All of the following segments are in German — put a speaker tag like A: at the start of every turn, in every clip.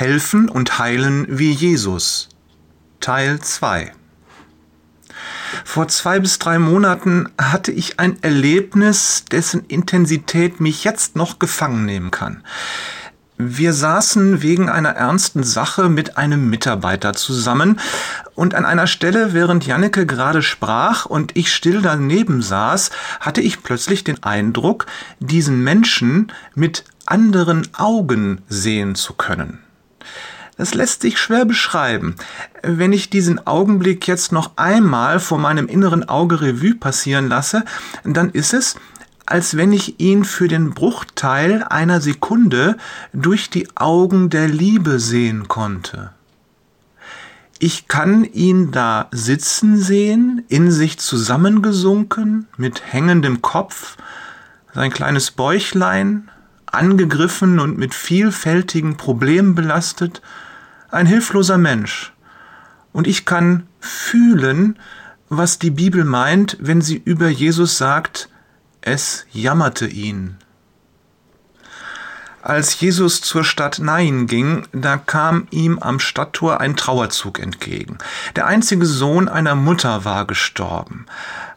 A: Helfen und heilen wie Jesus. Teil 2 vor zwei bis drei Monaten hatte ich ein Erlebnis, dessen Intensität mich jetzt noch gefangen nehmen kann. Wir saßen wegen einer ernsten Sache mit einem Mitarbeiter zusammen und an einer Stelle, während Janneke gerade sprach und ich still daneben saß, hatte ich plötzlich den Eindruck, diesen Menschen mit anderen Augen sehen zu können. Das lässt sich schwer beschreiben. Wenn ich diesen Augenblick jetzt noch einmal vor meinem inneren Auge Revue passieren lasse, dann ist es, als wenn ich ihn für den Bruchteil einer Sekunde durch die Augen der Liebe sehen konnte. Ich kann ihn da sitzen sehen, in sich zusammengesunken, mit hängendem Kopf, sein kleines Bäuchlein, angegriffen und mit vielfältigen Problemen belastet, ein hilfloser Mensch. Und ich kann fühlen, was die Bibel meint, wenn sie über Jesus sagt, es jammerte ihn. Als Jesus zur Stadt Nain ging, da kam ihm am Stadttor ein Trauerzug entgegen. Der einzige Sohn einer Mutter war gestorben.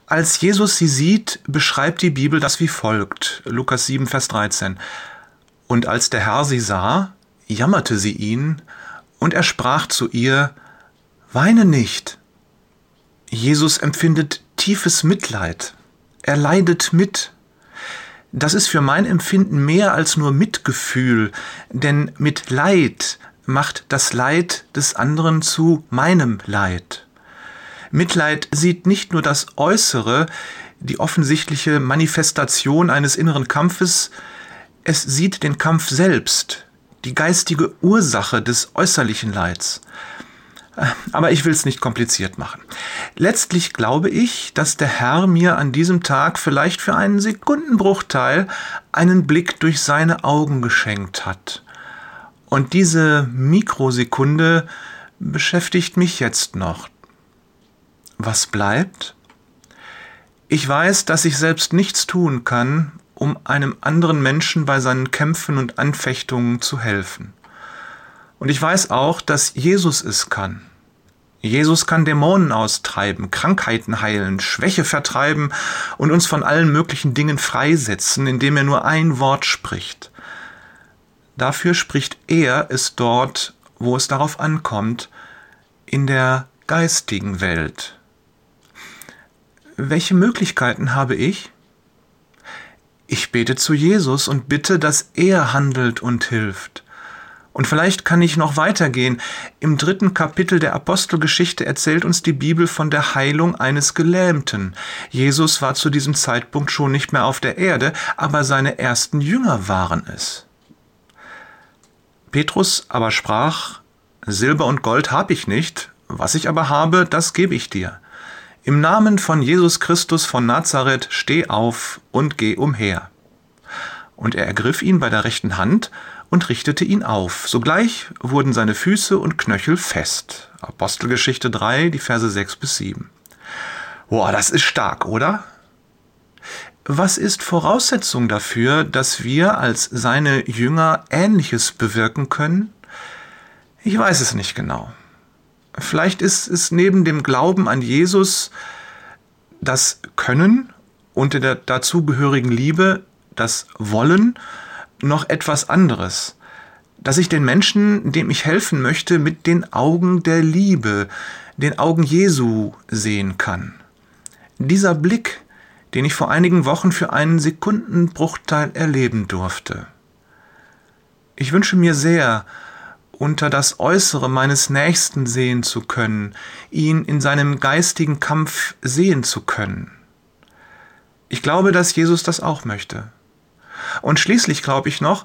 A: Als Jesus sie sieht, beschreibt die Bibel das wie folgt. Lukas 7, Vers 13. Und als der Herr sie sah, jammerte sie ihn und er sprach zu ihr, Weine nicht. Jesus empfindet tiefes Mitleid. Er leidet mit. Das ist für mein Empfinden mehr als nur Mitgefühl, denn mit Leid macht das Leid des anderen zu meinem Leid. Mitleid sieht nicht nur das Äußere, die offensichtliche Manifestation eines inneren Kampfes, es sieht den Kampf selbst, die geistige Ursache des äußerlichen Leids. Aber ich will es nicht kompliziert machen. Letztlich glaube ich, dass der Herr mir an diesem Tag vielleicht für einen Sekundenbruchteil einen Blick durch seine Augen geschenkt hat. Und diese Mikrosekunde beschäftigt mich jetzt noch. Was bleibt? Ich weiß, dass ich selbst nichts tun kann, um einem anderen Menschen bei seinen Kämpfen und Anfechtungen zu helfen. Und ich weiß auch, dass Jesus es kann. Jesus kann Dämonen austreiben, Krankheiten heilen, Schwäche vertreiben und uns von allen möglichen Dingen freisetzen, indem er nur ein Wort spricht. Dafür spricht er es dort, wo es darauf ankommt, in der geistigen Welt. Welche Möglichkeiten habe ich? Ich bete zu Jesus und bitte, dass er handelt und hilft. Und vielleicht kann ich noch weitergehen. Im dritten Kapitel der Apostelgeschichte erzählt uns die Bibel von der Heilung eines Gelähmten. Jesus war zu diesem Zeitpunkt schon nicht mehr auf der Erde, aber seine ersten Jünger waren es. Petrus aber sprach, Silber und Gold habe ich nicht, was ich aber habe, das gebe ich dir. Im Namen von Jesus Christus von Nazareth steh auf und geh umher. Und er ergriff ihn bei der rechten Hand und richtete ihn auf. Sogleich wurden seine Füße und Knöchel fest. Apostelgeschichte 3, die Verse 6 bis 7. Boah, das ist stark, oder? Was ist Voraussetzung dafür, dass wir als seine Jünger Ähnliches bewirken können? Ich weiß es nicht genau. Vielleicht ist es neben dem Glauben an Jesus das Können und der dazugehörigen Liebe, das Wollen, noch etwas anderes. Dass ich den Menschen, dem ich helfen möchte, mit den Augen der Liebe, den Augen Jesu sehen kann. Dieser Blick, den ich vor einigen Wochen für einen Sekundenbruchteil erleben durfte. Ich wünsche mir sehr, unter das Äußere meines Nächsten sehen zu können, ihn in seinem geistigen Kampf sehen zu können. Ich glaube, dass Jesus das auch möchte. Und schließlich glaube ich noch,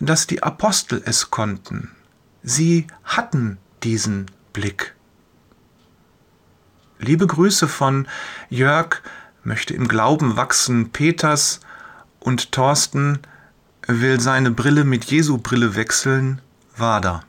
A: dass die Apostel es konnten. Sie hatten diesen Blick. Liebe Grüße von Jörg, möchte im Glauben wachsen, Peters und Thorsten will seine Brille mit Jesu Brille wechseln, Wader.